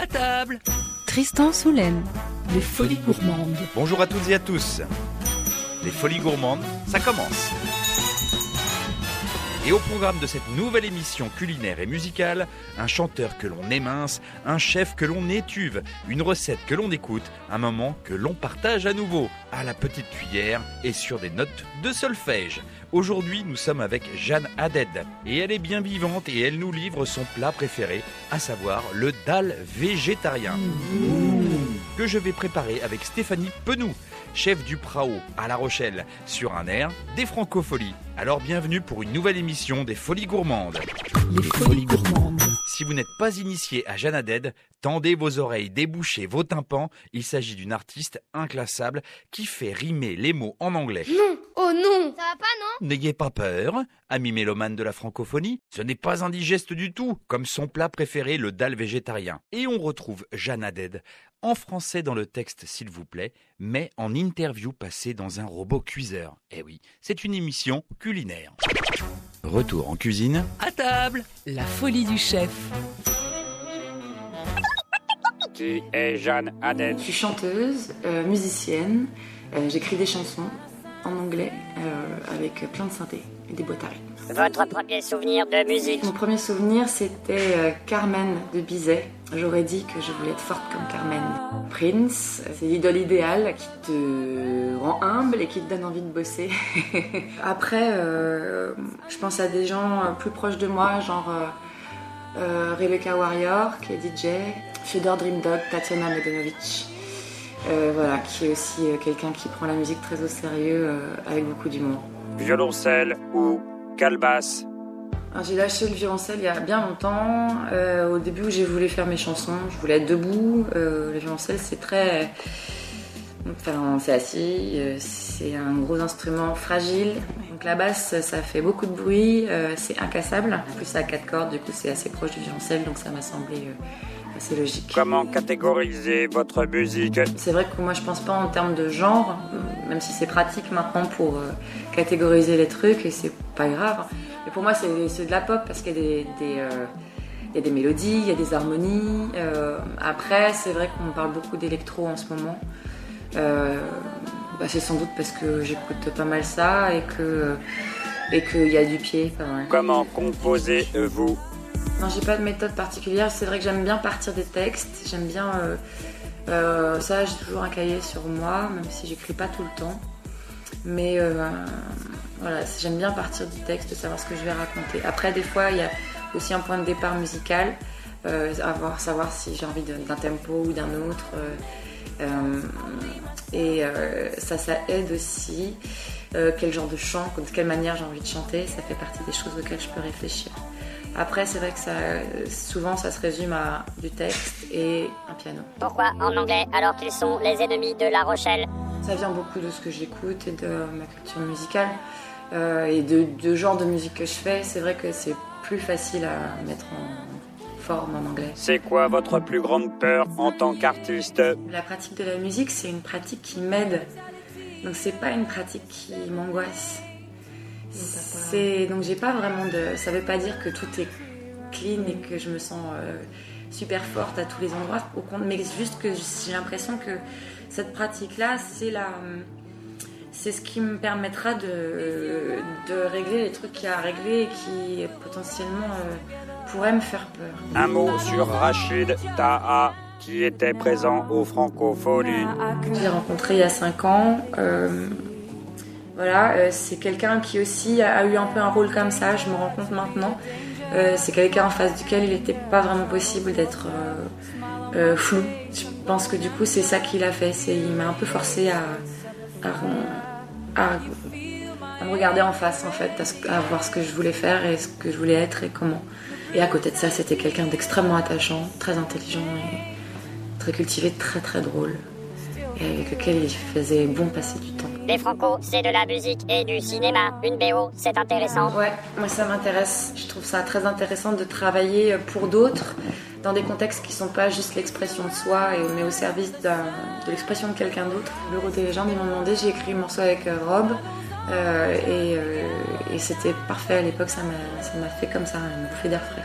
À table Tristan Soulaine. Les folies gourmandes. Bonjour à toutes et à tous. Les folies gourmandes, ça commence. Et au programme de cette nouvelle émission culinaire et musicale, un chanteur que l'on émince, un chef que l'on étuve, une recette que l'on écoute, un moment que l'on partage à nouveau, à la petite cuillère et sur des notes de solfège. Aujourd'hui, nous sommes avec Jeanne Haddad et elle est bien vivante et elle nous livre son plat préféré, à savoir le dalle végétarien. Que je vais préparer avec Stéphanie Penou, chef du Prao à La Rochelle, sur un air des francopholies. Alors bienvenue pour une nouvelle émission des Folies Gourmandes. Les folies gourmandes. Si vous n'êtes pas initié à Jeanne Haddad, tendez vos oreilles, débouchez vos tympans. Il s'agit d'une artiste inclassable qui fait rimer les mots en anglais. Non, oh non Ça va pas, non? N'ayez pas peur, ami mélomane de la francophonie, ce n'est pas indigeste du tout, comme son plat préféré, le dalle végétarien. Et on retrouve Jeanne en français dans le texte s'il vous plaît, mais en interview passée dans un robot cuiseur. Eh oui, c'est une émission culinaire. Retour en cuisine. À table La folie du chef. Qui est Jeanne Haddad Je suis chanteuse, euh, musicienne, euh, j'écris des chansons en anglais euh, avec plein de synthés et des boîtes à rythme. Votre premier souvenir de musique Mon premier souvenir c'était euh, Carmen de Bizet. J'aurais dit que je voulais être forte comme Carmen. Prince, c'est l'idole idéale qui te rend humble et qui te donne envie de bosser. Après, euh, je pense à des gens euh, plus proches de moi, genre euh, Rebecca Warrior qui est DJ, Fedor Dream Dog, Tatiana Medenovic. Euh, voilà, qui est aussi euh, quelqu'un qui prend la musique très au sérieux euh, avec beaucoup d'humour. Violoncelle ou J'ai lâché le violoncelle il y a bien longtemps. Euh, au début où j'ai voulu faire mes chansons, je voulais être debout. Euh, le violoncelle c'est très... Enfin, c'est assis, euh, c'est un gros instrument fragile. Donc la basse, ça fait beaucoup de bruit, c'est incassable. En plus, ça a quatre cordes, du coup, c'est assez proche du violoncelle, donc ça m'a semblé assez logique. Comment catégoriser votre musique? C'est vrai que moi je pense pas en termes de genre, même si c'est pratique maintenant pour catégoriser les trucs et c'est pas grave. Mais pour moi c'est de la pop parce qu'il y a des, des, euh, il y a des mélodies, il y a des harmonies. Euh, après c'est vrai qu'on parle beaucoup d'électro en ce moment. Euh, bah, c'est sans doute parce que j'écoute pas mal ça et que et qu'il y a du pied pas mal. Comment composez-vous Non, j'ai pas de méthode particulière. C'est vrai que j'aime bien partir des textes. J'aime bien. ça, j'ai toujours un cahier sur moi, même si j'écris pas tout le temps. Mais euh, voilà, j'aime bien partir du texte, savoir ce que je vais raconter. Après, des fois, il y a aussi un point de départ musical, euh, à voir, savoir si j'ai envie d'un tempo ou d'un autre. euh, euh, et euh, ça, ça aide aussi. euh, quel genre de chant, de quelle manière j'ai envie de chanter, ça fait partie des choses auxquelles je peux réfléchir. Après, c'est vrai que ça, souvent, ça se résume à du texte et un piano. Pourquoi en anglais alors qu'ils sont les ennemis de La Rochelle? Ça vient beaucoup de ce que j'écoute et de ma culture musicale euh, et de, de genre de musique que je fais. C'est vrai que c'est plus facile à mettre en forme en anglais. C'est quoi votre plus grande peur en tant qu'artiste? La pratique de la musique, c'est une pratique qui m'aide. Donc c'est pas une pratique qui m'angoisse. C'est donc j'ai pas vraiment de. Ça veut pas dire que tout est clean et que je me sens euh, super forte à tous les endroits. Au compte, mais c'est juste que j'ai l'impression que cette pratique-là, c'est la. C'est ce qui me permettra de, de régler les trucs qu'il y a à régler et qui potentiellement euh, pourraient me faire peur. Un mot sur Rachid Taha qui était présent au Francofolie. Je l'ai rencontré il y a 5 ans. Euh, voilà, euh, c'est quelqu'un qui aussi a, eu un peu un rôle comme ça, je me rends compte maintenant. Euh, c'est quelqu'un en face duquel il n'était pas vraiment possible d'être euh, flou. Je pense que du coup, c'est ça qu'il a fait. C'est, il m'a un peu forcé à, me regarder en face, en fait, à voir ce que je voulais faire et ce que je voulais être et comment. Et à côté de ça, c'était quelqu'un d'extrêmement attachant, très intelligent et très cultivé, très très drôle et avec lequel il faisait bon passer du temps. Les Franco, c'est de la musique et du cinéma. Une BO, c'est intéressant. Ouais, moi ça m'intéresse. Je trouve ça très intéressant de travailler pour d'autres dans des contextes qui sont pas juste l'expression de soi, mais au service de l'expression de quelqu'un d'autre. Bureau des légendes, ils m'ont demandé, j'ai écrit un morceau avec euh, Rob, euh, et, euh, et c'était parfait à l'époque, ça m'a fait comme ça, une bouffée d'air frais.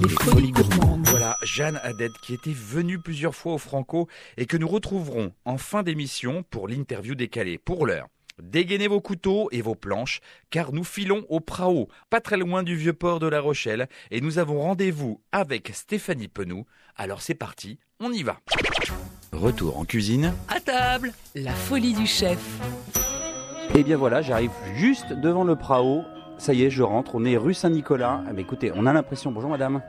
Les folies gourmandes. Voilà, Jeanne Haddad qui était venue plusieurs fois au Franco et que nous retrouverons en fin d'émission pour l'interview décalée. Pour l'heure, dégainez vos couteaux et vos planches car nous filons au Prao, pas très loin du vieux port de La Rochelle et nous avons rendez-vous avec Stéphanie Penou. Alors c'est parti, on y va. Retour en cuisine. À table La folie du chef. Et bien voilà, j'arrive juste devant le Prao. Ça y est, je rentre. On est rue Saint-Nicolas. Ah, mais écoutez, on a l'impression. Bonjour madame.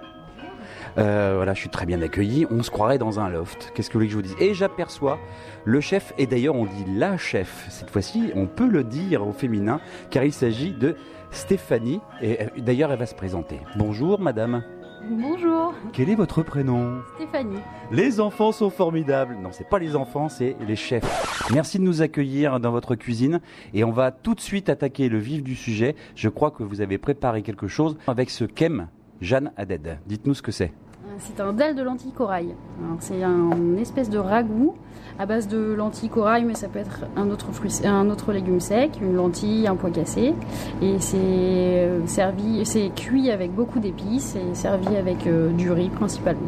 Euh, voilà, je suis très bien accueilli. On se croirait dans un loft. Qu'est-ce que vous voulez que je vous dise? Et j'aperçois le chef, et d'ailleurs on dit la chef. Cette fois-ci, on peut le dire au féminin, car il s'agit de Stéphanie. Et euh, d'ailleurs, elle va se présenter. Bonjour madame. Bonjour, Quel est votre prénom Stéphanie. Les enfants sont formidables. Non, c'est pas les enfants, c'est les chefs. Merci de nous accueillir dans votre cuisine et on va tout de suite attaquer le vif du sujet. Je crois que vous avez préparé quelque chose avec ce kem Jeanne Haddad. Dites-nous ce que c'est. C'est un dalle de lentilles corail. C'est un espèce de ragoût à base de lentilles corail, mais ça peut être un autre, fruit, un autre légume sec, une lentille, un pois cassé. Et c'est euh, servi, c'est cuit avec beaucoup d'épices et servi avec euh, du riz principalement.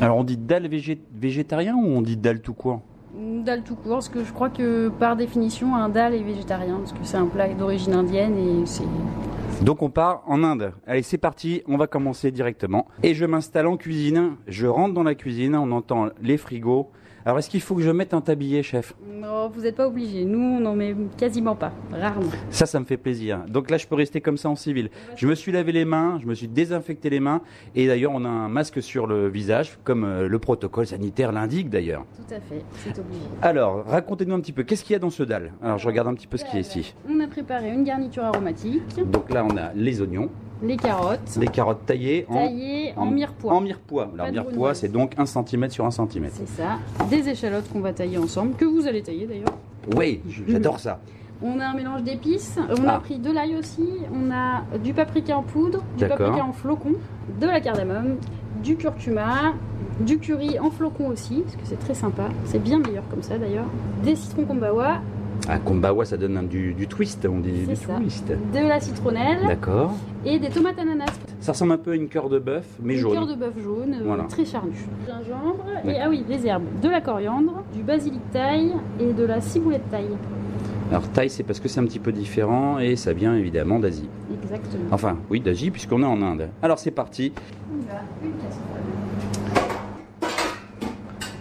Alors on dit dalle végé- végétarien ou on dit dalle tout court? Dalle tout court, parce que je crois que par définition, un dalle est végétarien, parce que c'est un plat d'origine indienne et c'est Donc on part en Inde. Allez, c'est parti, on va commencer directement. Et je m'installe en cuisine, je rentre dans la cuisine, on entend les frigos. Alors est-ce qu'il faut que je mette un tablier, chef? Non, vous n'êtes pas obligé. Nous, on n'en met quasiment pas, rarement. Ça, ça me fait plaisir. Donc là, je peux rester comme ça en civil. Je me suis lavé les mains, je me suis désinfecté les mains, et d'ailleurs, on a un masque sur le visage, comme euh, le protocole sanitaire l'indique d'ailleurs. Tout à fait, c'est obligé. Alors, racontez-nous un petit peu, qu'est-ce qu'il y a dans ce dalle? Alors, je regarde un petit peu ce qu'il y a ici. On a préparé une garniture aromatique, Donc là, on a les oignons, les carottes, les carottes taillées en, taillées en, mirepoix. en mirepoix. Mirepoix, c'est donc 1 cm sur 1 cm. C'est ça. Des échalotes qu'on va tailler ensemble, que vous allez tailler d'ailleurs. Oui, j'adore ça. On a un mélange d'épices. On Ah. a pris de l'ail aussi. On a du paprika en poudre, du paprika en flocons, de la cardamome, du curcuma, du curry en flocons aussi, parce que c'est très sympa. C'est bien meilleur comme ça d'ailleurs. Des citrons kombawa, À Kombawa, ça donne un- du, du twist, on dit du ça. twist. de la citronnelle D'accord. et des tomates ananas. Ça ressemble un peu à une cœur de bœuf, mais Une jaune. cœur de bœuf jaune, euh, Voilà. très charnu. Gingembre Ouais. et ah oui, les herbes, de la coriandre, du basilic thaï et de la ciboulette thaï. Alors, taille, c'est parce que c'est un petit peu différent et ça vient évidemment d'Asie. Exactement. Enfin, oui, d'Asie, puisqu'on est en Inde. Alors, c'est parti. On a une casserole.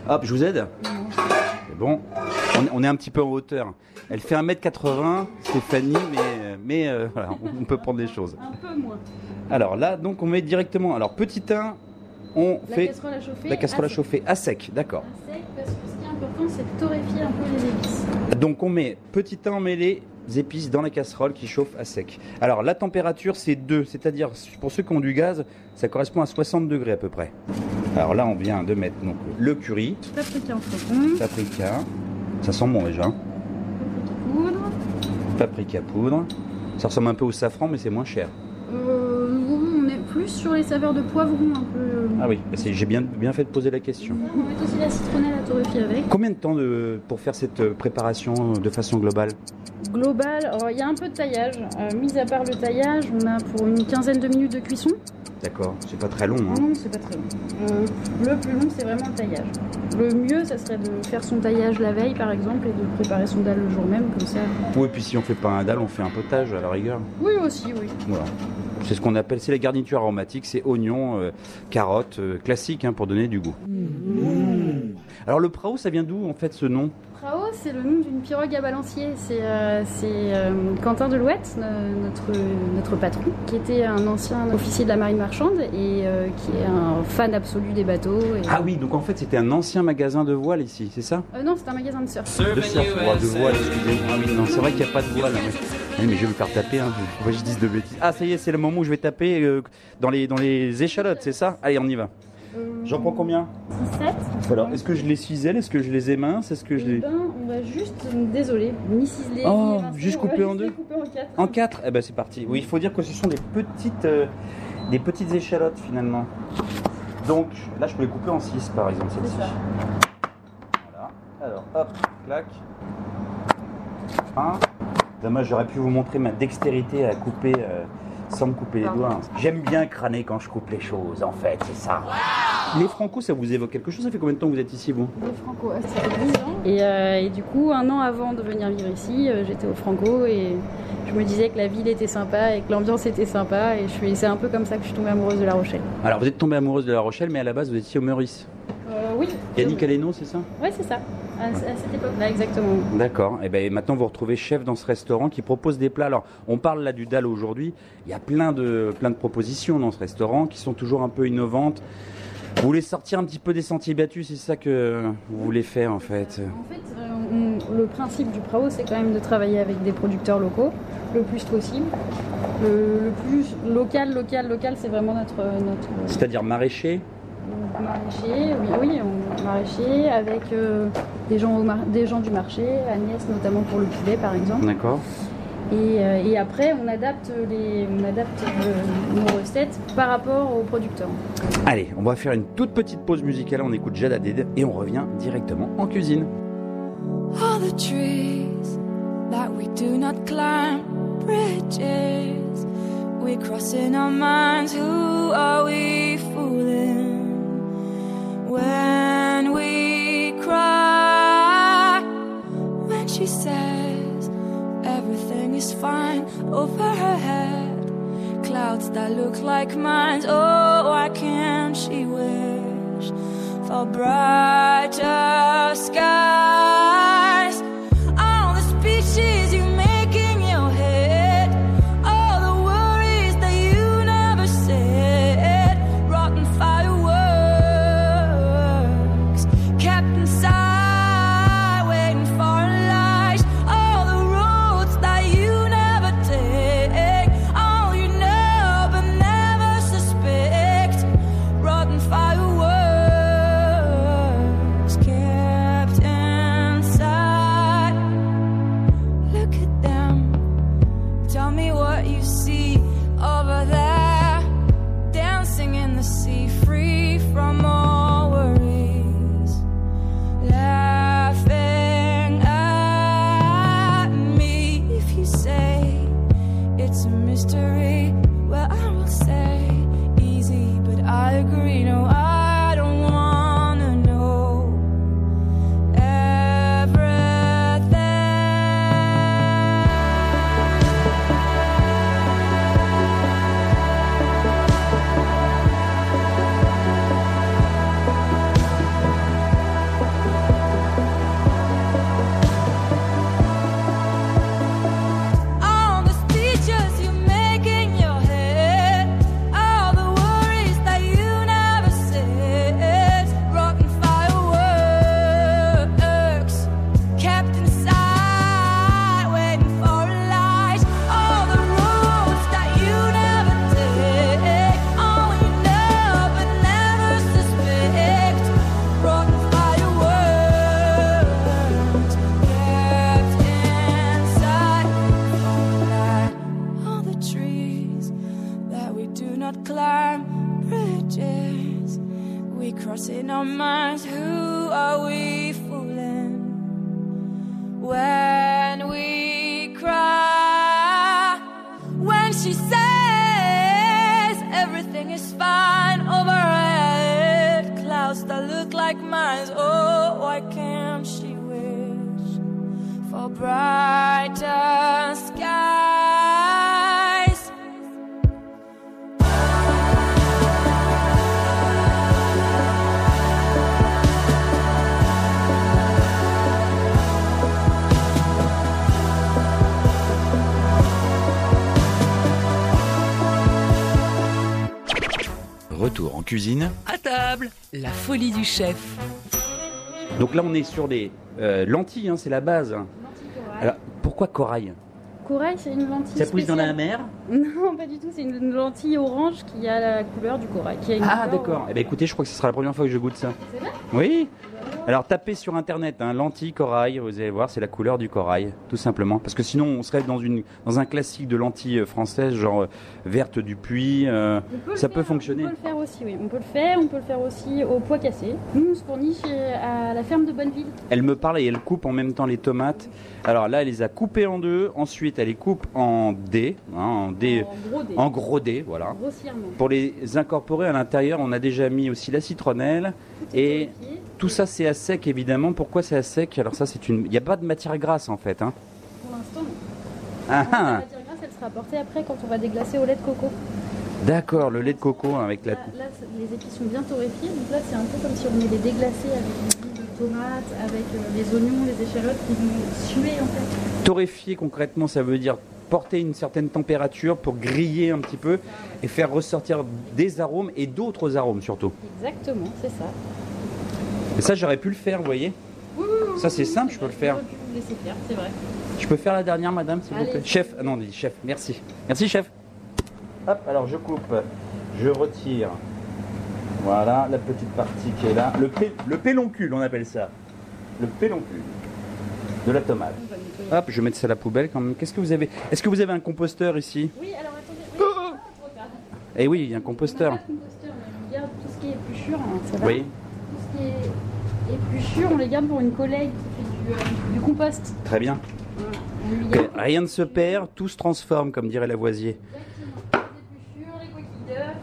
Hop, je vous aide C'est bon. On est, on est un petit peu en hauteur. Elle fait 1m80, Stéphanie, mais, mais euh, voilà, on peut prendre des choses. Un peu moins. Alors là, donc, on met directement. Alors, petit 1, on La fait casserole à chauffer. la casserole à chauffer à sec, d'accord. À sec parce que ce qui est important c'est de torréfier un peu les épices. Donc, on met petit 1, on met les épices dans la casserole qui chauffe à sec. Alors, la température, c'est 2, c'est-à-dire, pour ceux qui ont du gaz, ça correspond à 60 degrés à peu près. Alors là, on vient de mettre donc, le curry, Paprika en flocons, paprika, ça sent bon déjà. paprika poudre. Paprika poudre. Ça ressemble un peu au safran, mais c'est moins cher. Euh, on est plus sur les saveurs de poivron un peu. Ah oui, j'ai bien, bien fait de poser la question. On met aussi la citronnelle à torréfier avec. Combien de temps de, pour faire cette euh, préparation euh, de façon globale? Global, alors, il y a un peu de taillage. Euh, mis à part le taillage, on a pour une quinzaine de minutes de cuisson. D'accord, c'est pas très long. Hein. Non, c'est pas très long. Euh, le plus long, c'est vraiment le taillage. Le mieux, ça serait de faire son taillage la veille, par exemple, et de préparer son dalle le jour même, comme ça. Oui, et puis si on fait pas un dalle, on fait un potage à la rigueur. Oui, aussi, oui. Voilà. C'est ce qu'on appelle, c'est la garniture aromatique, c'est oignons, euh, carottes, euh, classique hein, pour donner du goût. Alors le prao, ça vient d'où en fait ce nom? Prao, c'est le nom d'une pirogue à balancier. C'est euh, euh, Quentin Delouette, no- notre, notre patron, qui était un ancien officier de la marine marchande et euh, qui est un fan absolu des bateaux. et- Ah oui, donc en fait c'était un ancien magasin de voile ici, c'est ça? Euh, non, c'est un magasin de surf. De surf, de voile, excusez-moi. Ah oui, non, c'est vrai qu'il n'y a pas de voile. hein, mais- Oui, mais je vais me faire taper, hein. que je dise de bêtises. Ah, ça y est, c'est le moment où je vais taper euh, dans, les, dans les échalotes, c'est ça? Allez, on y va. Euh, J'en prends combien 17. Alors, est-ce que je les cisèle Est-ce que je les émince Est-ce que je Eh les... ben, on va juste, désolé, ni ciseler, Oh, ni juste couper en deux couper en quatre. En 4 Eh ben c'est parti. Oui, il faut dire que ce sont des petites, euh, des petites échalotes finalement. Donc là, je peux les couper en 6 par exemple, celle-ci. Voilà. Alors, hop, clac. Un. Dommage, j'aurais pu vous montrer ma dextérité à couper euh, Sans me couper les doigts. J'aime bien crâner quand je coupe les choses, en fait, c'est ça. Les Franco, ça vous évoque quelque chose? Ça fait combien de temps que vous êtes ici, vous? Au Franco, ça fait 10 ans. Et, euh, et du coup, un an avant de venir vivre ici, euh, j'étais au Franco et je me disais que la ville était sympa et que l'ambiance était sympa. Et je suis, c'est un peu comme ça que je suis tombée amoureuse de La Rochelle. Alors, vous êtes tombée amoureuse de La Rochelle, mais à la base, vous étiez au Meurice. Euh, oui. Yannick Aleno, c'est ça? Ouais, c'est ça. À, à cette époque-là, exactement. D'accord. Et ben maintenant vous retrouvez chef dans ce restaurant qui propose des plats. Alors on parle là du dalle aujourd'hui. Il y a plein de plein de propositions dans ce restaurant qui sont toujours un peu innovantes. Vous voulez sortir un petit peu des sentiers battus, c'est ça que vous voulez faire en fait? En fait, euh, on- le principe du Prao, c'est quand même de travailler avec des producteurs locaux le plus possible. Le, le plus local, local, local, c'est vraiment notre, notre C'est-à-dire maraîcher? maraîcher. Oui, oui, on, maraîcher avec euh, des, gens au mar- des gens du marché, Agnès notamment pour le poulet par exemple. D'accord. Et, euh, et après, on adapte, les, on adapte euh, nos recettes par rapport aux producteurs. Allez, on va faire une toute petite pause musicale. On écoute Jada et on revient directement en cuisine. All the trees that we do not climb, bridges we cross in our minds. Who are we fooling? When is fine over her head, clouds that look like mine. Oh, why can't she wish for brighter skies? It's cuisine. À table, la folie du chef. Donc là on est sur des euh, lentilles, hein, c'est la base. Alors pourquoi corail Corail, c'est une lentille. Ça pousse dans la mer Non, pas du tout. C'est une lentille orange qui a la couleur du corail. Qui a une Ah d'accord. Eh ben écoutez, je crois que ce sera la première fois que je goûte ça. C'est vrai? Oui. Alors tapez sur internet, hein, lentilles corail, vous allez voir, c'est la couleur du corail, tout simplement. Parce que sinon, on serait dans, une, dans un classique de lentilles françaises, genre euh, verte du puits. euh, peut ça faire- peut fonctionner. On peut le faire aussi, oui. On peut le faire, on peut le faire aussi au pois cassé. Nous, on se fournit chez- à la ferme de Bonneville. Elle me parle et elle coupe en même temps les tomates. Alors là, elle les a coupées en deux. Ensuite, elle les coupe en dés, hein, en dés, En gros dés. en gros dés, voilà. Grossièrement. Pour les incorporer à l'intérieur, on a déjà mis aussi la citronnelle et tout ça c'est à sec évidemment. Pourquoi c'est à sec? Alors ça c'est une, il n'y a pas de matière grasse en fait. Hein. Pour l'instant, non. Ah, La ah. matière grasse, elle sera apportée après quand on va déglacer au lait de coco. D'accord, le lait de coco avec la. Là, les épices sont bien torréfiées, donc là, c'est un peu comme si on venait les déglacer avec des de tomates, avec euh, les oignons, les échalotes qui vont suer en fait. Torréfier concrètement, ça veut dire porter une certaine température pour griller un petit peu et faire ressortir des arômes et d'autres arômes surtout. Exactement, c'est ça. Et ça j'aurais pu le faire, vous voyez. Oui, oui, oui, Ça, c'est simple, je peux vrai, le faire. c'est vrai. Je peux faire la dernière, madame, s'il vous plaît Chef, ah non, on dit chef, merci. Merci, chef. Hop, alors je coupe, je retire. Voilà, la petite partie qui est là. Le, pé- le péloncule, on appelle ça. Le péloncule de la tomate. Hop, je vais mettre ça à la poubelle quand même. Qu'est-ce que vous avez? Est-ce que vous avez un composteur ici? Oui, alors attendez, oui, trop tard. Eh oui, il y a un On composteur. n'a pas de composteur, mais on garde tout ce qui est épluchure, hein, ça va Oui, Tout ce qui est épluchure, on les garde pour une collègue qui fait du, euh, du compost. très bien. Voilà. Rien ne se perd, tout se transforme, comme dirait Lavoisier. exactement les épluchures, les coquilles d'œufs.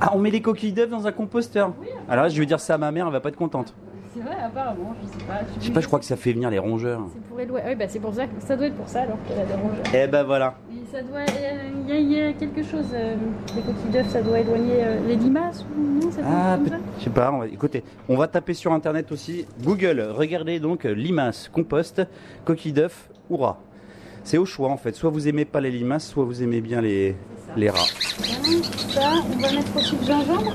Ah, on met les coquilles d'œufs dans un composteur Alors là, je vais dire ça à ma mère, elle va pas être contente. C'est vrai, apparemment, je sais pas. Je sais pas, je crois que ça fait venir les rongeurs. C'est pour éloigner. Oui, bah c'est pour ça que ça doit être pour ça alors qu'elle a des rongeurs. Eh ben voilà. Ça doit. Il y, a- il y a quelque chose. euh, les coquilles d'œufs, ça doit éloigner euh, les limaces ou non ça Ah, ça je sais pas, on va- écoutez, on va taper sur internet aussi. Google, regardez donc euh, limaces, compost, coquilles d'œufs ou rats. C'est au choix en fait. Soit vous aimez pas les limaces, soit vous aimez bien les, les rats. Ça, on va mettre aussi le gingembre.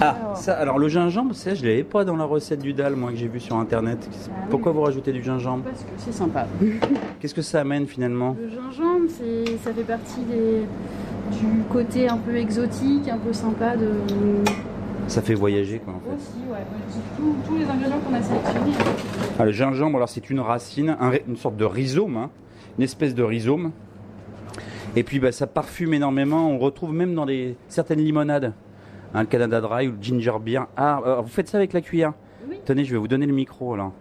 Ah, Alors. ça, alors le gingembre, ça, je l'avais pas dans la recette du dalle, moi, que j'ai vu sur internet. oui. Pourquoi vous rajoutez du gingembre Parce que c'est sympa. Qu'est-ce que ça amène finalement Le gingembre, ça fait partie des, du côté un peu exotique, un peu sympa de. Ça fait voyager quoi en fait. Aussi, ouais. Tous, tous les ingrédients qu'on a sélectionnés. Ah, le gingembre, alors c'est une racine, un une sorte de rhizome, hein, une espèce de rhizome. Et puis bah, ça parfume énormément. On retrouve même dans les, certaines limonades, hein, le Canada Dry ou le ginger beer. Ah, euh, vous faites ça avec la cuillère Oui. Tenez, je vais vous donner le micro alors.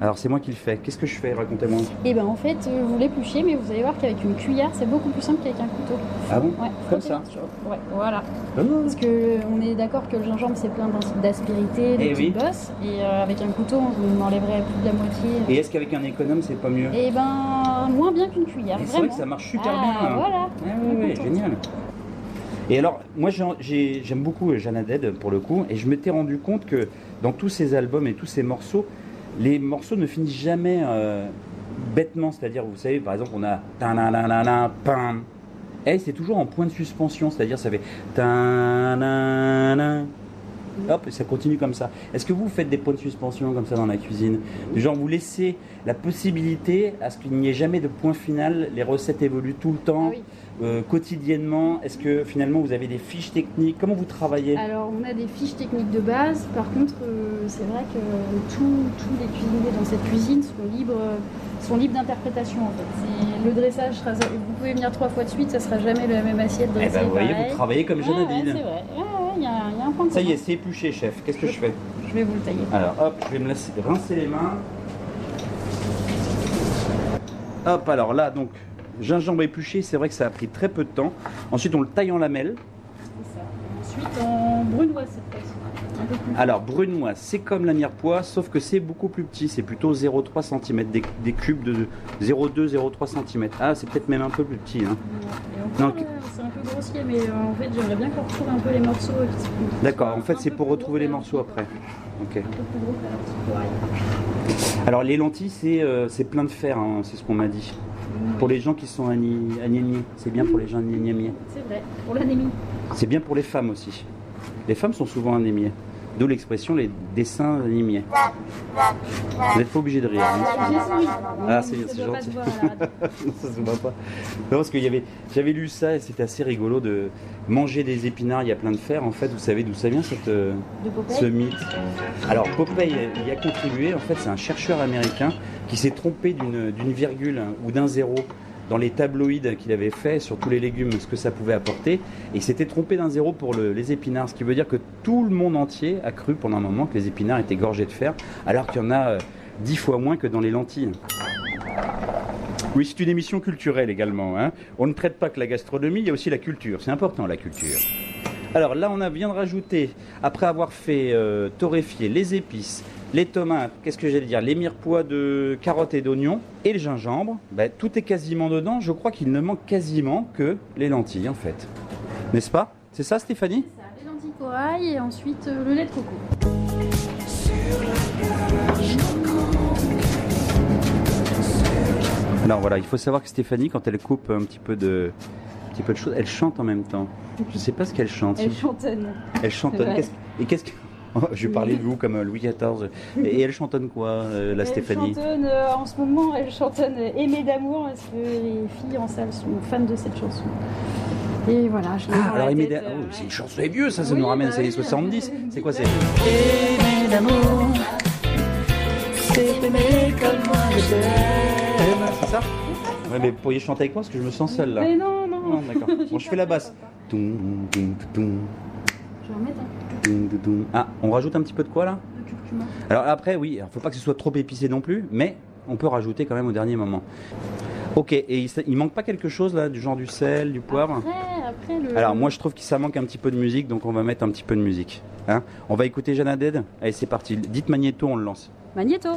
Alors, c'est moi qui le fais. Qu'est-ce que je fais? Racontez-moi. Et ben en fait, euh, vous l'épluchez, mais vous allez voir qu'avec une cuillère, c'est beaucoup plus simple qu'avec un couteau. Ah bon? Ouais, Comme ça? Ouais, voilà. Ah. Parce que euh, on est d'accord que le gingembre c'est plein d'as- d'aspérité, de Eh petites oui. bosses, et euh, avec un couteau on enlèverait plus de la moitié. Et est-ce qu'avec un économe c'est pas mieux? Et ben moins bien qu'une cuillère, c'est vrai que ça marche super Ah, bien. hein. Voilà. Ah ouais, ouais, contente. génial. Et alors, moi j'ai- j'ai- j'aime beaucoup Jeanne Dead pour le coup, et je m'étais rendu compte que dans tous ces albums et tous ces morceaux, les morceaux ne finissent jamais euh, bêtement. C'est-à-dire, vous savez, par exemple, on a pam. Et c'est toujours en point de suspension, c'est-à-dire ça fait. Hop, ça continue comme ça. Est-ce que vous faites des points de suspension comme ça dans la cuisine? Genre, vous laissez la possibilité à ce qu'il n'y ait jamais de point final, les recettes évoluent tout le temps, oui. Euh, quotidiennement. Est-ce que finalement vous avez des fiches techniques? Comment vous travaillez? Alors on a des fiches techniques de base, par contre euh, c'est vrai que tous tous les cuisiniers dans cette cuisine sont libres, sont libres d'interprétation en fait. Le dressage, sera, vous pouvez venir trois fois de suite, ça sera jamais la même assiette Eh dressée. ben, vous voyez, pareil. vous travaillez comme Jeanne ouais, vrai, Ouais, il y, a y a un point de Ça y est, c'est épluché, chef. Qu'est-ce que je fais? Je vais vous le tailler. Alors, hop, je vais me laisser rincer les mains. Hop, alors là, donc, gingembre épluché, c'est vrai que ça a pris très peu de temps. Ensuite, on le taille en lamelles. C'est ça. Ensuite en brunoise cette fois-ci. Alors, brunoise, c'est comme la mirepoix, sauf que c'est beaucoup plus petit. C'est plutôt 0,3 cm, des, des cubes de 0,2, 0,3 cm. Ah, c'est peut-être même un peu plus petit. hein. Donc- c'est un peu grossier, mais euh, en fait j'aimerais bien qu'on retrouve un peu les morceaux. D'accord, en fait, c'est pour retrouver les morceaux après. Ok. Alors, les lentilles, c'est euh, plein de fer, hein, c'est ce qu'on m'a dit. Pour les gens qui sont anémiés, c'est bien pour les gens anémiés. C'est vrai, pour l'anémie. C'est bien pour les femmes aussi. Les femmes sont souvent anémiées. D'où l'expression les dessins animés. Vous n'êtes pas obligé de rire. hein. Ah, c'est c'est gentil. non, ça se voit pas. Non, parce avait, j'avais lu ça et c'était assez rigolo de manger des épinards. Il y a plein de fer. En fait, vous savez d'où ça vient cette, euh, ce mythe? Alors Popeye y a contribué. En fait, c'est un chercheur américain qui s'est trompé d'une virgule ou d'un zéro dans les tabloïds qu'il avait fait sur tous les légumes, ce que ça pouvait apporter. Et il s'était trompé d'un zéro pour le- les épinards, ce qui veut dire que tout le monde entier a cru pendant un moment que les épinards étaient gorgés de fer, alors qu'il y en a euh, dix fois moins que dans les lentilles. Oui, c'est une émission culturelle également. hein. On ne traite pas que la gastronomie, il y a aussi la culture. C'est important la culture. Alors là, on a de rajouter, après avoir fait euh, torréfier les épices, les tomates, qu'est-ce que j'allais dire, les mirepoix de carottes et d'oignons et le gingembre, ben, tout est quasiment dedans. Je crois qu'il ne manque quasiment que les lentilles en fait. N'est-ce pas? C'est ça Stéphanie? Ça, les lentilles corail et ensuite euh, le lait de coco. Alors voilà, il faut savoir que Stéphanie, quand elle coupe un petit peu de, un petit peu de choses, elle chante en même temps. Je ne sais pas ce qu'elle chante. Elle chantonne. Elle chantonne. Qu'est-ce- et qu'est-ce que... Je parlais de vous comme euh, Louis XIV. Et, elle chantonne quoi, euh, la Stéphanie? Elle chantonne, euh, en ce moment, elle chantonne euh, Aimée d'amour parce que les filles en salle sont fans de cette chanson. Et voilà, je Ah, alors tête, Aimée euh, d'a- oh, c'est une chanson c'est vieux, ça, ça Oui, nous ramène bah aux années oui. 70. C'est quoi c'est Aimer d'amour, c'est aimer comme moi je t'aime. C'est ça? Ouais, mais vous pourriez chanter avec moi parce que je me sens seul là. Mais non, non. Non, d'accord. Bon, je fais la basse. Je vais un toum, toum, toum. Ah, on rajoute un petit peu de quoi là curcuma. Alors après, oui, il faut pas que ce soit trop épicé non plus, mais on peut rajouter quand même au dernier moment. Ok, et il, il manque pas quelque chose là, du genre du sel, du poivre? Après, après le. Alors moi je trouve que ça manque un petit peu de musique, donc on va mettre un petit peu de musique. Hein on va écouter Jeanne Dead Allez c'est parti, dites Magneto, on le lance. Magnéto.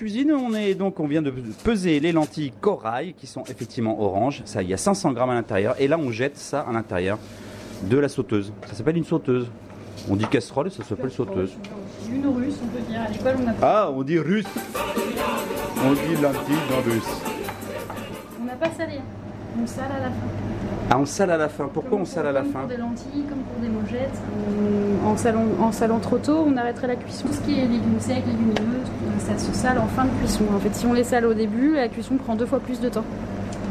Cuisine, on est donc on vient de peser les lentilles corail qui sont effectivement oranges. Ça, il y a 500 grammes à l'intérieur et là on jette ça à l'intérieur de la sauteuse. Ça s'appelle une sauteuse. On dit casserole et ça s'appelle sauteuse. Une russe, on peut dire. À l'école, on a, Ah, on dit russe. On dit lentilles dans russe. on n'a pas salé. On sale à la fin. Ah, on sale à la fin. Pourquoi on sale à la Comme fin pour des lentilles, comme pour des mojettes. On- en, salant, en salant trop tôt, on arrêterait la cuisson. Tout ce qui est légumes secs, légumineuses, ça se sale en fin de cuisson. En fait, si on les sale au début, la cuisson prend deux fois plus de temps.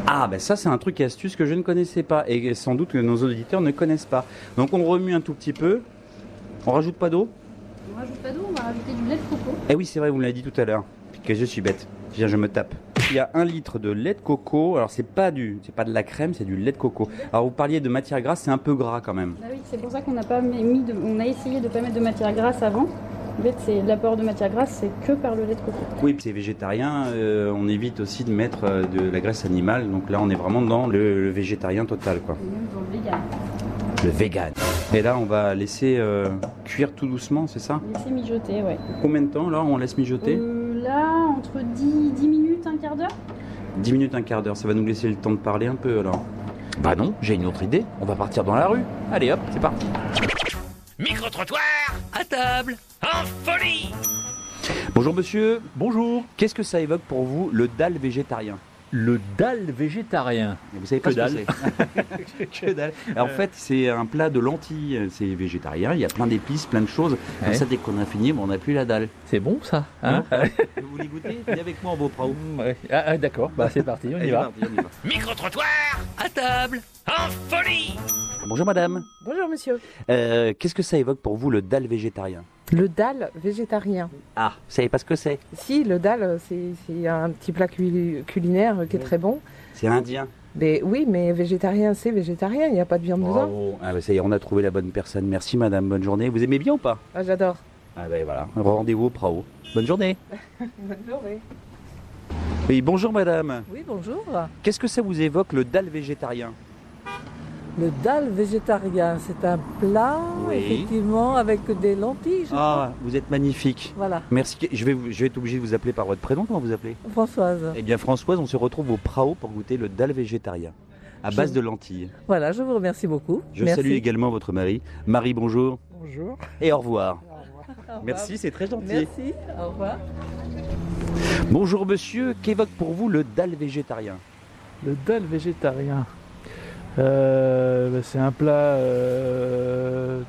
Ah, ben ça, c'est un truc et astuce que je ne connaissais pas et sans doute que nos auditeurs ne connaissent pas. Donc, on remue un tout petit peu. On rajoute pas d'eau On rajoute pas d'eau, on va rajouter du lait de coco. Eh oui, c'est vrai, vous me l'avez dit tout à l'heure. Que je suis bête. Viens, je me tape. Il y a un litre de lait de coco. Alors, c'est pas du, c'est pas de la crème, c'est du lait de coco. Alors, vous parliez de matière grasse, c'est un peu gras quand même. Ah oui, c'est pour ça qu'on n'a pas mis de, on a essayé de pas mettre de matière grasse avant. En fait, c'est l'apport de matière grasse, c'est que par le lait de coco. Oui, puis c'est végétarien. euh, on évite aussi de mettre euh, de la graisse animale. Donc là, on est vraiment dans le, le végétarien total, quoi. Et même dans le vegan. Le vegan. Et là, on va laisser euh, cuire tout doucement, c'est ça? Laisser mijoter, ouais. Combien de temps là on laisse mijoter? Euh, là, entre 10, 10 minutes, un quart d'heure? 10 minutes, un quart d'heure. Ça va nous laisser le temps de parler un peu alors. Bah non, j'ai une autre idée. On va partir dans la rue. Allez hop, c'est parti. Micro-trottoir À table En folie Bonjour monsieur. Bonjour. Qu'est-ce que ça évoque pour vous le dalle végétarien? Le dalle végétarien. Vous savez pas Que ce que c'est Que dalle. En fait, c'est un plat de lentilles. C'est végétarien. Il y a plein d'épices, plein de choses. Comme Ouais. ça, dès qu'on a fini, bon, on n'a plus la dalle. C'est bon ça hein Vous voulez goûter Venez avec moi en beau. Ouais. Ah, ah, D'accord, bah, c'est parti, on y va. parti, on y va. Micro-trottoir À table En folie Bonjour madame. Bonjour monsieur. Euh, Qu'est-ce que ça évoque pour vous le dalle végétarien? Le dalle végétarien. Ah, vous savez pas ce que c'est? Si, le dalle, c'est un petit plat culi- culinaire qui est très bon. C'est indien. Mais oui, mais végétarien, c'est végétarien, il n'y a pas de viande dedans. Bravo. Ah bah ça y est, on a trouvé la bonne personne. Merci madame, bonne journée. Vous aimez bien ou pas? Ah, j'adore. Ah ben voilà, rendez-vous au Prao. Bonne journée. Bonne journée. Oui, bonjour madame. Oui, bonjour. Qu'est-ce que ça vous évoque le dalle végétarien? Le dalle végétarien, c'est un plat, Oui. effectivement, avec des lentilles, je Ah, vous êtes magnifique. Voilà. Merci. Je vais, vous- je vais être obligé de vous appeler par votre prénom. Comment vous appelez? Françoise. Eh bien Françoise, on se retrouve au Prao pour goûter le dalle végétarien. À Je- base de lentilles. Voilà, je vous remercie beaucoup. Je Merci. salue également votre mari. Marie, bonjour. Bonjour. Et au revoir. Au revoir. Merci, c'est très gentil. Merci, au revoir. Bonjour monsieur, qu'évoque pour vous le dalle végétarien? Le dalle végétarien. Euh, c'est un plat, euh,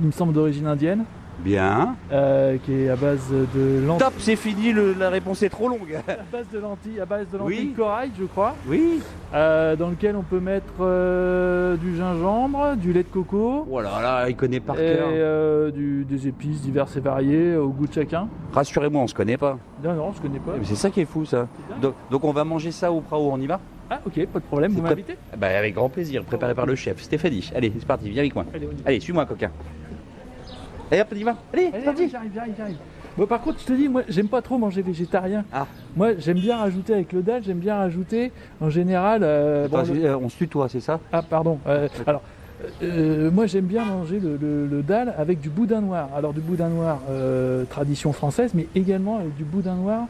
il me semble, d'origine indienne, Bien. euh, qui est à base de lentilles. Top, c'est fini, le- la réponse est trop longue. À base de lentilles, à base de lentilles Oui. corail, je crois. Oui. Euh, dans lequel on peut mettre euh, du gingembre, du lait de coco. Voilà, là, il connaît par et cœur. euh, du- des épices diverses et variées au goût de chacun. Rassurez-moi, on se connaît pas. Non, non, je connais pas. Mais C'est ça qui est fou, ça. Donc, donc on va manger ça au Prao, on y va Ah, ok, pas de problème, vous m'invitez Bah, avec grand plaisir, préparé par le chef Stéphanie. Allez, c'est parti, viens avec moi. On. Allez, suis-moi, coquin. Allez, hop, on y va. Allez, Allez, parti. j'arrive, j'arrive, j'arrive. Bon, par contre, je te dis, moi, j'aime pas trop manger végétarien. Ah. Moi, j'aime bien rajouter avec le dalle, j'aime bien rajouter, en général. euh, Attends, bon, je- euh, on se tutoie, c'est ça? Ah, pardon. euh, alors, euh, moi, j'aime bien manger le, le- le dalle avec du boudin noir. Alors, du boudin noir tradition française, mais également avec du boudin noir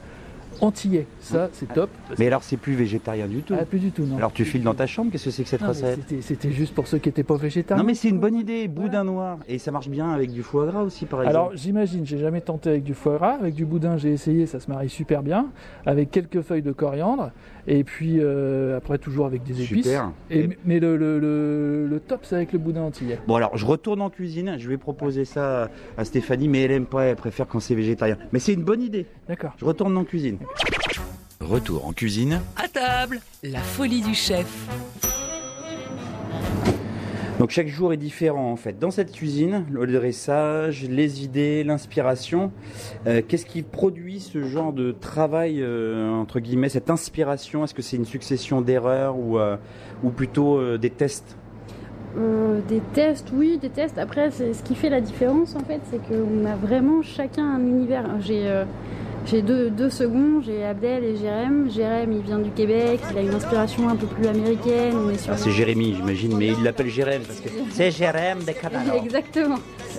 antillais. Ça, c'est top. Mais alors, c'est plus végétarien du tout. Ah, plus du tout, non. Alors, tu files dans ta chambre, qu'est-ce que c'est que cette Non, recette c'était- C'était juste pour ceux qui n'étaient pas végétariens. Non, mais c'est une bonne idée, boudin noir. Et ça marche bien avec du foie gras aussi, par exemple. Alors j'imagine, j'ai jamais tenté avec du foie gras, avec du boudin j'ai essayé, ça se marie super bien, avec quelques feuilles de coriandre, et puis euh, après toujours avec des épices. Super. Et, Et- Mais le, le- le- le top c'est avec le boudin antillais. Bon alors je retourne en cuisine, je vais proposer ça à Stéphanie, mais elle aime pas, elle préfère quand c'est végétarien. Mais c'est une bonne idée. D'accord. Je retourne en cuisine. Retour en cuisine. À table La folie du chef. Donc chaque jour est différent en fait. Dans cette cuisine, le dressage, les idées, l'inspiration, euh, qu'est-ce qui produit ce genre de travail euh, entre guillemets, cette inspiration? Est-ce que c'est une succession d'erreurs ou, euh, ou plutôt euh, des tests? Euh, des tests, oui, des tests. Après, c'est ce qui fait la différence, en fait, c'est qu'on a vraiment chacun un univers. J'ai euh, j'ai deux, deux secondes, j'ai Abdel et Jérém. Jérém, il vient du Québec, il a une inspiration un peu plus américaine. On est sur Ah, C'est Jérémy, j'imagine, mais il l'appelle Jérém parce que c'est Jérém des Catalans. Exactement.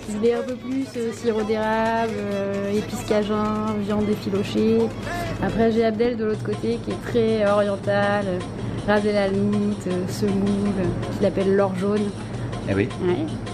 Il est un peu plus euh, sirop d'érable, euh, épices cajun, viande effilochée. Après, j'ai Abdel de l'autre côté qui est très oriental, euh, ras de la loutre, euh, semoule, euh, qu'il appelle l'or jaune.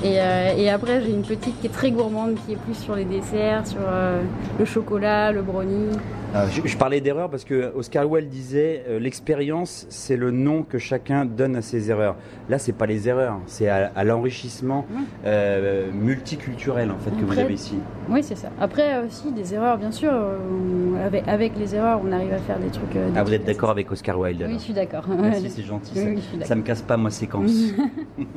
Eh euh, et après, j'ai une petite qui est très gourmande, qui est plus sur les desserts, sur euh, le chocolat, le brownie. Euh, je, je parlais d'erreur parce que Oscar Wilde disait euh, l'expérience, c'est le nom que chacun donne à ses erreurs. Là, c'est pas les erreurs, c'est à, à l'enrichissement euh, multiculturel en fait que vous avez ici. Oui, c'est ça. Après, aussi, des erreurs, bien sûr. euh, on- avec, avec les erreurs, on arrive à faire des trucs. euh, Ah, vous êtes d'accord avec Oscar Wilde Oui, je suis d'accord. Merci, c'est gentil. Ça, oui, me casse pas ma séquence.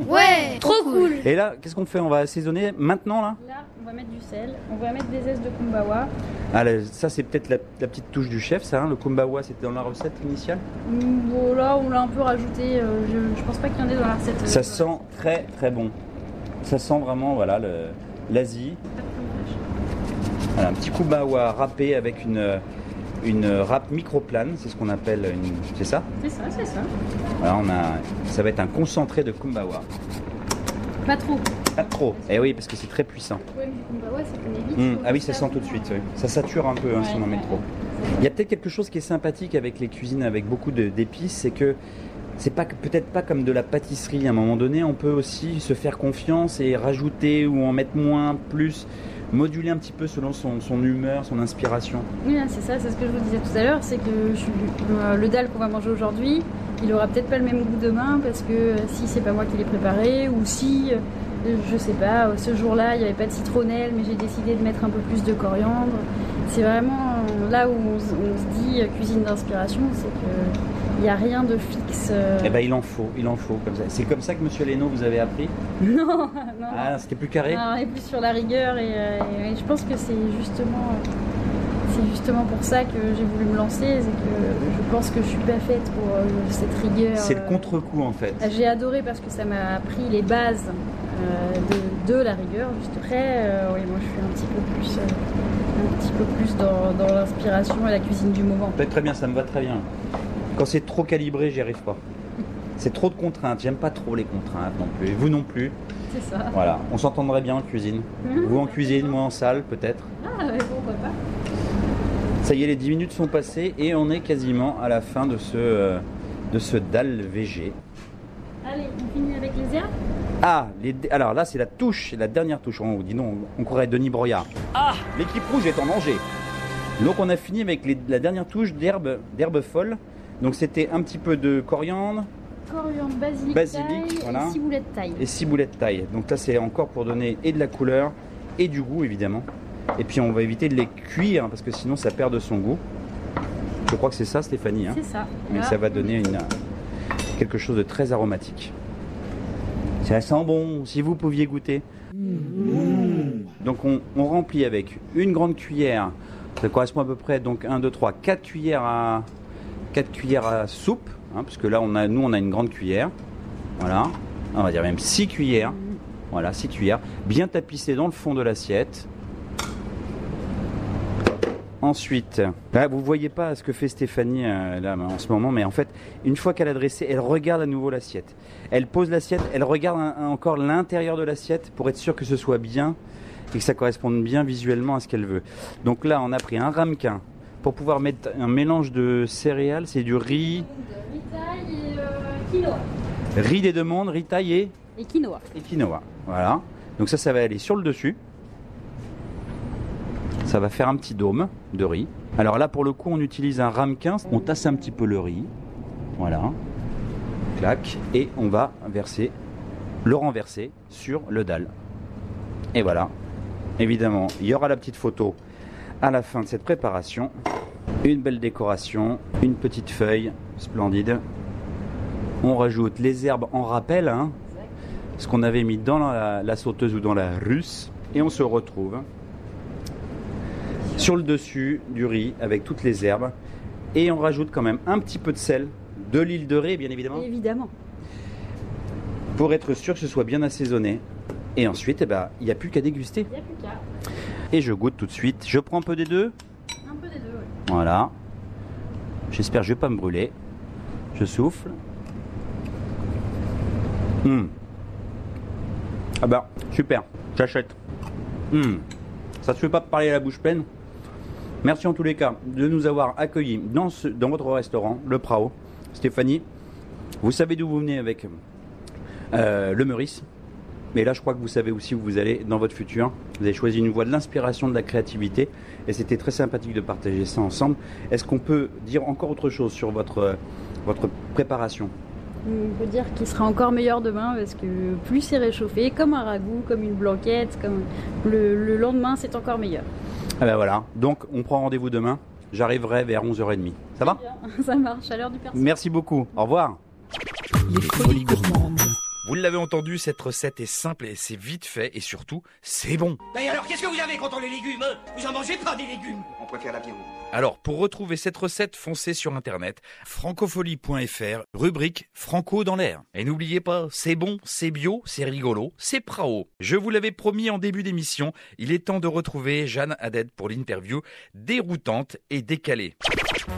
Ouais, trop cool. Et là, qu'est-ce qu'on fait? On va assaisonner maintenant là? Là, on va mettre du sel, on va mettre des zestes de kumbawa. Ah, là, Ça, c'est peut-être la, la petite touche du chef, ça. hein, le kumbawa, c'était dans la recette initiale. Mm, Bon, là, on l'a un peu rajouté. euh, je, je pense pas qu'il y en ait dans la recette. euh, Ça sent très très bon. Ça sent vraiment voilà le- l'Asie. Voilà, un petit kumbawa râpé avec une une râpe microplane, c'est ce qu'on appelle une. C'est ça? C'est ça, c'est ça. Voilà, on a. Ça va être un concentré de kumbawa. Pas trop. Pas trop. Eh oui, parce que c'est très puissant. Mais le kumbawa, vite. Hum, faut Ah oui, ça sent tout de suite. oui. Ça sature un peu hein, si on en met trop. Il y a peut-être quelque chose qui est sympathique avec les cuisines avec beaucoup d'épices, c'est que c'est pas peut-être pas comme de la pâtisserie. À un moment donné, on peut aussi se faire confiance et rajouter ou en mettre moins, plus, moduler un petit peu selon son, humeur, son inspiration. Oui, là, c'est ça, c'est ce que je vous disais tout à l'heure, c'est que le, le dalle qu'on va manger aujourd'hui, il aura peut-être pas le même goût demain parce que si c'est pas moi qui l'ai préparé ou si, euh, je sais pas, euh, ce jour-là il n'y avait pas de citronnelle mais j'ai décidé de mettre un peu plus de coriandre. C'est vraiment euh, là où on, se- on se dit euh, cuisine d'inspiration, c'est que il n'y a rien de fixe. Eh ben, il en faut, il en faut comme ça. C'est comme ça que Monsieur Leno vous avez appris? Non, non. Ah, c'était plus carré? Non, on est plus sur la rigueur et, et je pense que c'est justement, c'est justement pour ça que j'ai voulu me lancer, c'est que je pense que je suis pas faite pour cette rigueur. C'est le contre-coup en fait. J'ai adoré parce que ça m'a appris les bases de, de la rigueur. Juste après, euh, oui, moi je suis un petit peu plus, euh, un petit peu plus dans, dans l'inspiration et la cuisine du moment. Très bien, ça me va très bien. Quand c'est trop calibré, j'y arrive pas. C'est trop de contraintes. J'aime pas trop les contraintes non plus. Et Vous non plus. C'est ça. Voilà, on s'entendrait bien en cuisine. Mhm. Vous en cuisine, moi en salle peut-être. Ah, ouais, pourquoi pas. Ça y est, les 10 minutes sont passées et on est quasiment à la fin de ce, euh, de ce dalle VG. Allez, on finit avec les herbes Ah, les, alors là c'est la touche, c'est la dernière touche. On dit non, on croirait Denis Broyard. Ah, l'équipe rouge est en danger. Donc on a fini avec les- la dernière touche d'herbe, d'herbe folle. Donc c'était un petit peu de coriandre Coriandre, basilic, Basilic, taille voilà. et ciboulette taille. et ciboulette taille. Donc là c'est encore pour donner et de la couleur et du goût évidemment. Et puis on va éviter de les cuire parce que sinon ça perd de son goût. Je crois que c'est ça Stéphanie. hein C'est ça. Mais ça va donner une, quelque chose de très aromatique. Ça sent bon, si vous pouviez goûter. Donc on, on remplit avec une grande cuillère, ça correspond à peu près donc 1, 2, 3, 4 cuillères à, 4 cuillères à soupe, hein, parce que là on a, nous on a une grande cuillère. Voilà, on va dire même 6 cuillères. Voilà, 6 cuillères, bien tapissées dans le fond de l'assiette. Ensuite, là, vous voyez pas ce que fait Stéphanie euh, là en ce moment, mais en fait, une fois qu'elle a dressé, elle regarde à nouveau l'assiette. Elle pose l'assiette, elle regarde un- un- encore l'intérieur de l'assiette pour être sûre que ce soit bien et que ça corresponde bien visuellement à ce qu'elle veut. Donc là, on a pris un ramequin pour pouvoir mettre un mélange de céréales, c'est du riz, Riz taille et euh, quinoa. riz des demandes, riz taillé Et quinoa. et quinoa. Voilà. Donc ça, ça va aller sur le dessus. Ça va faire un petit dôme de riz. Alors là, pour le coup, on utilise un ramequin. On tasse un petit peu le riz. Voilà. Clac. Et on va verser, le renverser sur le dalle. Et voilà. Évidemment, il y aura la petite photo à la fin de cette préparation. Une belle décoration, une petite feuille splendide. On rajoute les herbes en rappel, hein, ce qu'on avait mis dans la, la sauteuse ou dans la russe. Et on se retrouve sur le dessus du riz avec toutes les herbes. Et on rajoute quand même un petit peu de sel, de l'huile de riz bien évidemment, Évidemment. pour être sûr que ce soit bien assaisonné. Et ensuite, eh ben, il n'y a plus qu'à déguster. Il n'y a plus qu'à. Et je goûte tout de suite. Je prends un peu des deux. Un peu des deux, ouais. Voilà. J'espère que je vais pas me brûler. Je souffle. Hum. Ah bah, super. J'achète. Hum. Ça te fait pas parler à la bouche pleine Merci en tous les cas de nous avoir accueillis dans, ce, dans votre restaurant, le Prao. Stéphanie, vous savez d'où vous venez avec euh, le Meurice Mais là, je crois que vous savez aussi où vous allez dans votre futur. Vous avez choisi une voie de l'inspiration, de la créativité, et c'était très sympathique de partager ça ensemble. Est-ce qu'on peut dire encore autre chose sur votre, préparation? On peut dire qu'il sera encore meilleur demain parce que plus c'est réchauffé, comme un ragoût, comme une blanquette, comme le lendemain c'est encore meilleur. Ah ben voilà, donc on prend rendez-vous demain. J'arriverai vers 11h30. Ça va? Ça marche à l'heure du persil. Merci beaucoup. Au revoir. Les folies gourmandes. Vous l'avez entendu, cette recette est simple et c'est vite fait et surtout, c'est bon. Et alors, qu'est-ce que vous avez contre les légumes Vous en mangez pas des légumes On préfère la viande. Alors, pour retrouver cette recette, foncez sur internet francofolie.fr, rubrique Franco dans l'air. Et n'oubliez pas, c'est bon, c'est bio, c'est rigolo, c'est prao. Je vous l'avais promis en début d'émission, il est temps de retrouver Jeanne Haddad pour l'interview déroutante et décalée.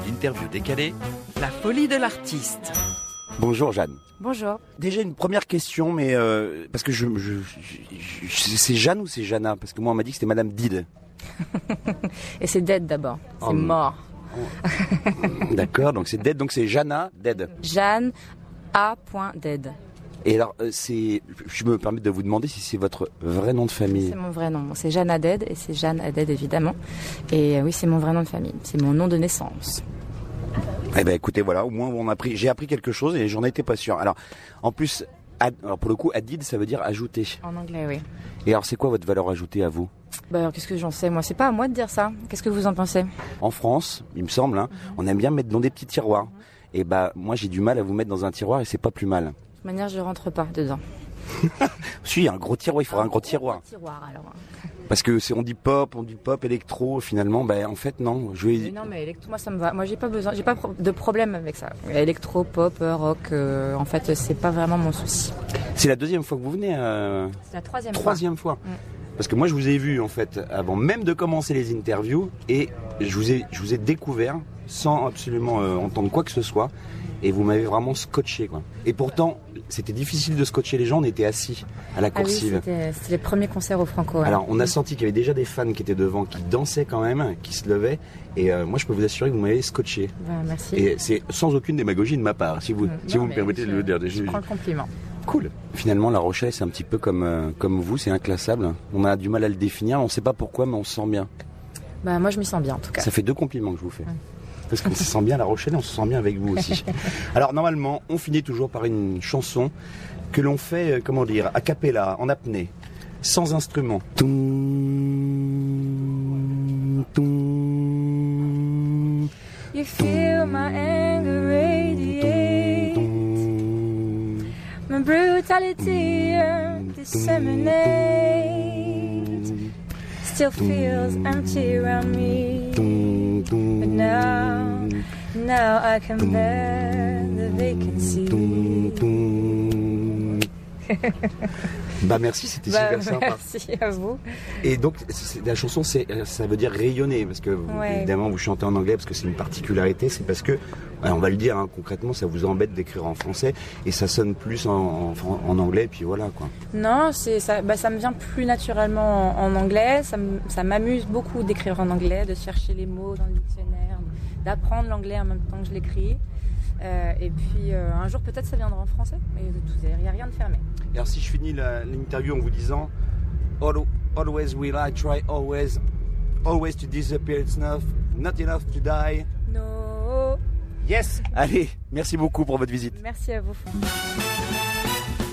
L'interview décalée, La folie de l'artiste. Bonjour Jeanne. Bonjour. Déjà une première question, mais euh, parce que je, je, je- je- c'est Jeanne ou c'est Jana Parce que moi on m'a dit que c'était Madame Did. Et c'est dead d'abord. C'est Oh, mort. D'accord, donc c'est Dead, donc c'est Jana Dead. Jeanne A. Dead. Et alors euh, c'est, je me permets de vous demander si c'est votre vrai nom de famille. C'est mon vrai nom. C'est Jeanne Haddad et c'est Jeanne Haddad évidemment. Et euh, oui, c'est mon vrai nom de famille. C'est mon nom de naissance. Eh ben écoutez, voilà, au moins on a appris, j'ai appris quelque chose et j'en étais pas sûr. Alors, en plus, ad- alors pour le coup, added, ça veut dire ajouter. En anglais, oui. Et alors, c'est quoi votre valeur ajoutée à vous? Bah alors qu'est-ce que j'en sais? Moi C'est pas à moi de dire ça. Qu'est-ce que vous en pensez? En France, il me semble, hein, on aime bien mettre dans des petits tiroirs. Et bah, moi, j'ai du mal à vous mettre dans un tiroir et c'est pas plus mal. De toute manière, je rentre pas dedans. Si, un gros tiroir, il faudra un gros tiroir. Tiroir alors. Parce que c'est, on dit pop, on dit pop électro, finalement, ben en fait non. Je Mais vais... non mais électro, moi ça me va. Moi j'ai pas besoin, j'ai pas de problème avec ça. Électro, pop, rock, euh, en fait c'est pas vraiment mon souci. C'est la deuxième fois que vous venez. euh, C'est la troisième fois. Troisième fois. Mm. Parce que moi, je vous ai vu en fait avant même de commencer les interviews et je vous ai, je vous ai découvert sans absolument euh, entendre quoi que ce soit et vous m'avez vraiment scotché quoi. Et pourtant, c'était difficile de scotcher les gens. On était assis à la Ah oui, coursive. c'était c'était les premiers concerts au Franco. ouais. Alors, on a senti qu'il y avait déjà des fans qui étaient devant, qui dansaient quand même, qui se levaient. Et euh, moi, je peux vous assurer que vous m'avez scotché. Bah, merci. Et c'est sans aucune démagogie de ma part, si vous, Mm. si vous me permettez de je- le dire. Je prends le compliment. Cool. Finalement, La Rochelle, c'est un petit peu comme, euh, comme vous, c'est inclassable. On a du mal à le définir, on ne sait pas pourquoi, mais on se sent bien. Bah moi je m'y sens bien en tout cas. Ça fait deux compliments que je vous fais. Parce qu'on se sent bien à La Rochelle et on se sent bien avec vous aussi. Alors, normalement, on finit toujours par une chanson que l'on fait, euh, comment dire, a cappella, en apnée, sans instrument. Toum, toum, You feel my anger radiate, my brutality disseminate. Still feels empty around me, but now, now I can bear the vacancy. Bah merci, c'était Bah, super sympa. merci à vous. Et donc, la chanson, c'est, ça veut dire rayonner, parce que Ouais. évidemment, vous chantez en anglais parce que c'est une particularité, c'est parce que, ouais, on va le dire hein, concrètement, ça vous embête d'écrire en français et ça sonne plus en, en, en anglais, et puis voilà quoi. Non, c'est ça, bah, ça me vient plus naturellement en, en anglais. Ça m'amuse beaucoup d'écrire en anglais, de chercher les mots dans le dictionnaire, d'apprendre l'anglais en même temps que je l'écris. Euh, et puis euh, un jour peut-être ça viendra en français, mais il n'y a rien de fermé. Et alors, si je finis l'interview en vous disant, Al- always will I try, always, always to disappear, it's enough, not enough to die. No. Yes. Allez, merci beaucoup pour votre visite. Merci à vous.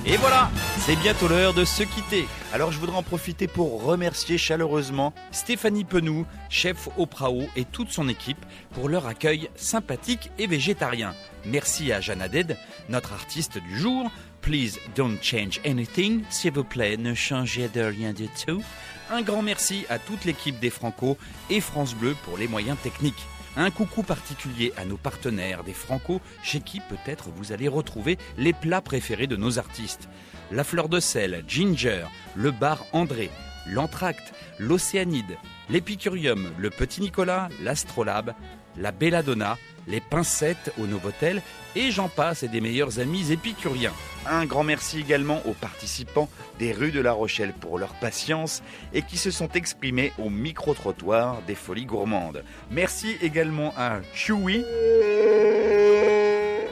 Et voilà, c'est bientôt l'heure de se quitter. Alors je voudrais en profiter pour remercier chaleureusement Stéphanie Penou, chef au Prao et toute son équipe pour leur accueil sympathique et végétarien. Merci à Jeanne Haddad, notre artiste du jour. Please don't change anything, s'il vous plaît, ne changez de rien du tout. Un grand merci à toute l'équipe des Franco et France Bleu pour les moyens techniques. Un coucou particulier à nos partenaires des Franco, chez qui peut-être vous allez retrouver les plats préférés de nos artistes. La fleur de sel, Ginger, le bar André, l'Entracte, l'Océanide, l'Épicurium, le Petit Nicolas, l'Astrolabe, la Belladonna, les pincettes au Novotel, et j'en passe et des meilleurs amis épicuriens. Un grand merci également aux participants des rues de La Rochelle pour leur patience et qui se sont exprimés au micro-trottoir des Folies Gourmandes. Merci également à Chewy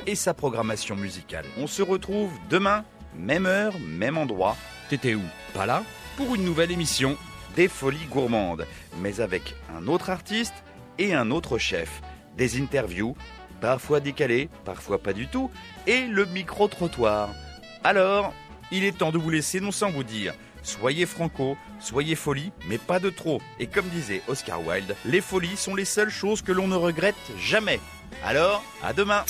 et sa programmation musicale. On se retrouve demain, même heure, même endroit, t'étais où? Pas là? Pour une nouvelle émission des Folies Gourmandes, mais avec un autre artiste et un autre chef. Des interviews, parfois décalées, parfois pas du tout, et le micro-trottoir. Alors, il est temps de vous laisser non sans vous dire Soyez franco, soyez folie, mais pas de trop. Et comme disait Oscar Wilde, les folies sont les seules choses que l'on ne regrette jamais. Alors, à demain